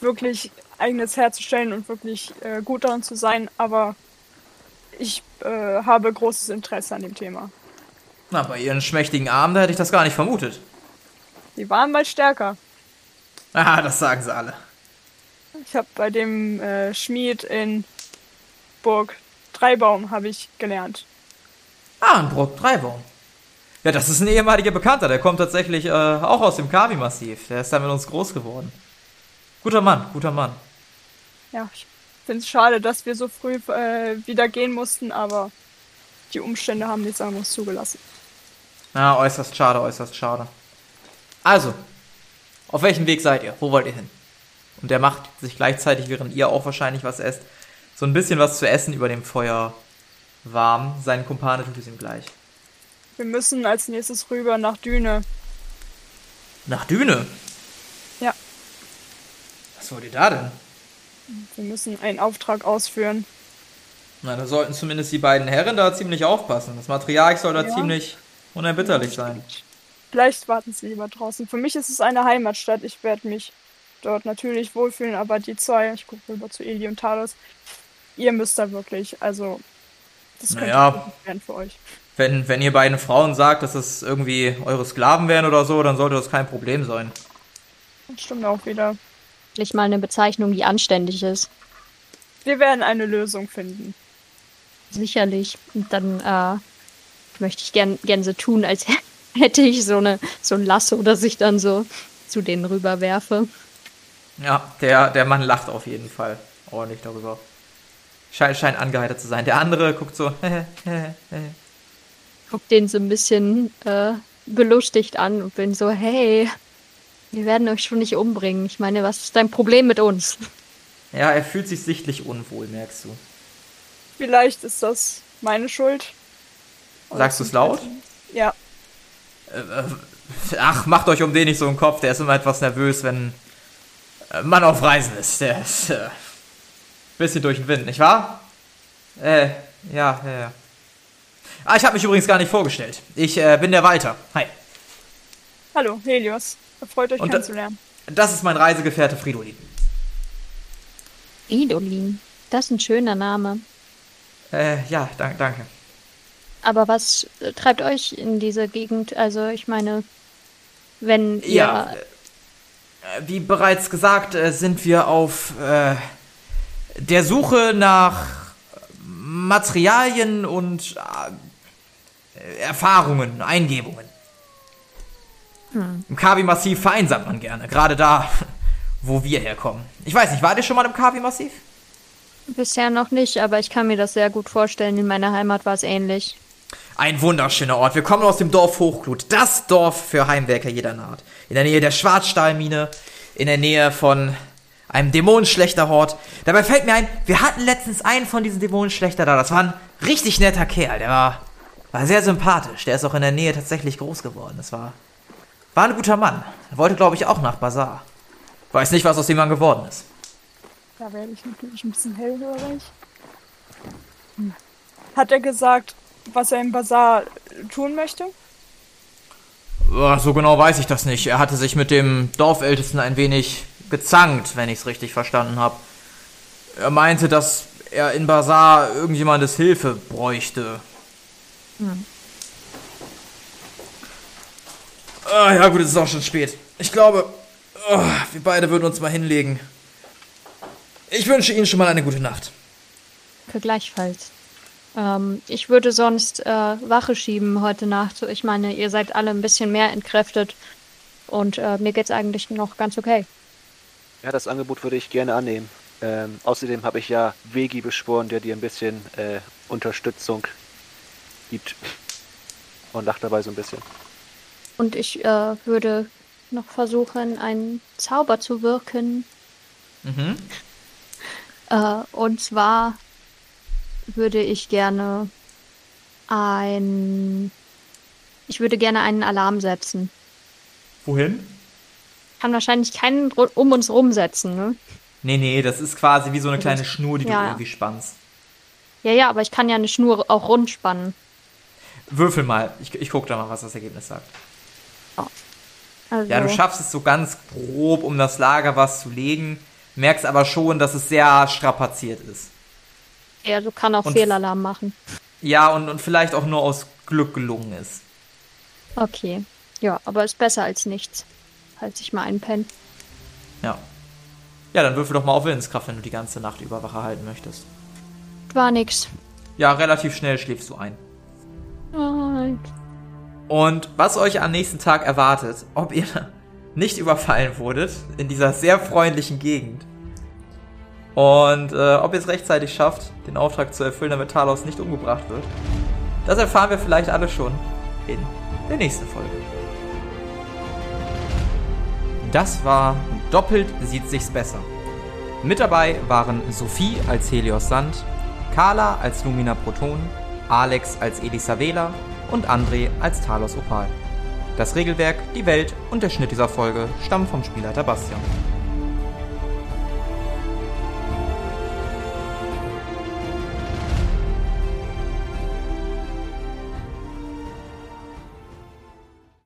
wirklich eigenes herzustellen und wirklich äh, gut daran zu sein, aber ich äh, habe großes Interesse an dem Thema. Na, bei Ihren schmächtigen Armen, da hätte ich das gar nicht vermutet. Die waren mal stärker. Ah, das sagen sie alle. Ich habe bei dem äh, Schmied in Burg Dreibaum habe ich gelernt. Ah, ein Brock Dreibaum. Ja, das ist ein ehemaliger Bekannter. Der kommt tatsächlich äh, auch aus dem Kavi-Massiv. Der ist da mit uns groß geworden. Guter Mann, guter Mann. Ja, ich finde es schade, dass wir so früh äh, wieder gehen mussten, aber die Umstände haben nichts anderes zugelassen. Ja, äußerst schade, äußerst schade. Also, auf welchem Weg seid ihr? Wo wollt ihr hin? Und der macht sich gleichzeitig, während ihr auch wahrscheinlich was esst, so ein bisschen was zu essen über dem Feuer warm. Sein Kumpane tut es ihm gleich. Wir müssen als nächstes rüber nach Düne. Nach Düne? Ja. Was wollt ihr da denn? Wir müssen einen Auftrag ausführen. Na, da sollten zumindest die beiden Herren da ziemlich aufpassen. Das Material soll da Ja. ziemlich unerbitterlich sein. Vielleicht warten sie lieber draußen. Für mich ist es eine Heimatstadt. Ich werde mich dort natürlich wohlfühlen, aber die zwei, ich gucke rüber zu Eli und Talos, ihr müsst da wirklich, also das könnte Naja. werden für euch. Wenn, wenn ihr beiden Frauen sagt, dass es irgendwie eure Sklaven wären oder so, dann sollte das kein Problem sein. Das stimmt auch wieder. Endlich mal eine Bezeichnung, die anständig ist. Wir werden eine Lösung finden. Sicherlich. Und dann äh, möchte ich gern, gern so tun, als hätte ich so, eine, so ein Lasso, das ich dann so zu denen rüberwerfe. Ja, der, der Mann lacht auf jeden Fall ordentlich darüber. Scheint, scheint angeheitert zu sein. Der andere guckt so, Guck den so ein bisschen äh, belustigt an und bin so, hey, wir werden euch schon nicht umbringen. Ich meine, was ist dein Problem mit uns? ja, er fühlt sich sichtlich unwohl, merkst du. Vielleicht ist das meine Schuld. Oder Sagst du's laut? Ja. Äh, äh, Ach, macht euch um den nicht so einen Kopf. Der ist immer etwas nervös, wenn äh, man auf Reisen ist. Der ist äh, bisschen durch den Wind, nicht wahr? Äh, ja, ja, ja. Ah, ich habe mich übrigens gar nicht vorgestellt. Ich äh, bin der Walter. Hi. Hallo, Helios. Freut euch Und kennenzulernen. Das ist mein Reisegefährte Fridolin. Idolin. Das ist ein schöner Name. Äh, ja, danke, danke. Aber was treibt euch in diese Gegend? Also, ich meine, wenn ihr. Ja, äh, wie bereits gesagt, äh, sind wir auf äh, der Suche nach Materialien und äh, Erfahrungen, Eingebungen. Im Kavi-Massiv vereinsamt man gerne, gerade da, wo wir herkommen. Ich weiß nicht, wart ihr schon mal im Kavi-Massiv? Bisher noch nicht, aber ich kann mir das sehr gut vorstellen. In meiner Heimat war es ähnlich. Ein wunderschöner Ort. Wir kommen aus dem Dorf Hochglut. Das Dorf für Heimwerker jeder Art. In der Nähe der Schwarzstahlmine. In der Nähe von einem Dämonenschlechterhort. Dabei fällt mir ein, wir hatten letztens einen von diesen Dämonenschlechter da. Das war ein richtig netter Kerl. Der war, war sehr sympathisch. Der ist auch in der Nähe tatsächlich groß geworden. Das war, war ein guter Mann. Er wollte, glaube ich, auch nach Bazar. Weiß nicht, was aus dem Mann geworden ist. Da werde ich natürlich ein bisschen hellhörig. Hm. Hat er gesagt, was er im Bazar tun möchte? So genau weiß ich das nicht. Er hatte sich mit dem Dorfältesten ein wenig gezankt, wenn ich es richtig verstanden habe. Er meinte, dass er in Bazar irgendjemandes Hilfe bräuchte. Ah, ja gut, es ist auch schon spät. Ich glaube, oh, wir beide würden uns mal hinlegen. Ich wünsche Ihnen schon mal eine gute Nacht. Für gleichfalls. Ähm, ich würde sonst äh, Wache schieben heute Nacht. Ich meine, ihr seid alle ein bisschen mehr entkräftet. Und äh, mir geht's eigentlich noch ganz okay. Ja, das Angebot würde ich gerne annehmen. Ähm, außerdem habe ich ja Vegi beschworen, der dir ein bisschen äh, Unterstützung gibt. Und lacht dabei so ein bisschen. Und ich äh, würde noch versuchen, einen Zauber zu wirken. Mhm. Äh, und zwar würde ich gerne ein. Ich würde gerne einen Alarm setzen. Wohin? Kann wahrscheinlich keinen um uns rumsetzen, ne? Nee, nee, das ist quasi wie so eine kleine Schnur, die du Ja, ja. irgendwie spannst. Ja, ja, aber ich kann ja eine Schnur auch rund spannen. Würfel mal. Ich, ich guck da mal, was das Ergebnis sagt. Also, Ja, du schaffst es so ganz grob, um das Lager was zu legen, merkst aber schon, dass es sehr strapaziert ist. Ja, du kann auch Und- Fehlalarm machen. Ja, und, und vielleicht auch nur aus Glück gelungen ist. Okay. Ja, aber ist besser als nichts. Falls ich mal einpenne. Ja. Ja, dann würfel doch mal auf Willenskraft, wenn du die ganze Nacht über Wache halten möchtest. War nix. Ja, relativ schnell schläfst du ein. Nein. Und was euch am nächsten Tag erwartet, ob ihr nicht überfallen wurdet in dieser sehr freundlichen Gegend und äh, ob ihr es rechtzeitig schafft, den Auftrag zu erfüllen, damit Talos nicht umgebracht wird, das erfahren wir vielleicht alle schon in der nächsten Folge. Das war Doppelt sieht sich's besser. Mit dabei waren Sophie als Helios Sand, Carla als Lumina Proton, Alex als Elisabela und André als Talos Opal. Das Regelwerk, die Welt und der Schnitt dieser Folge stammen vom Spielleiter Bastian.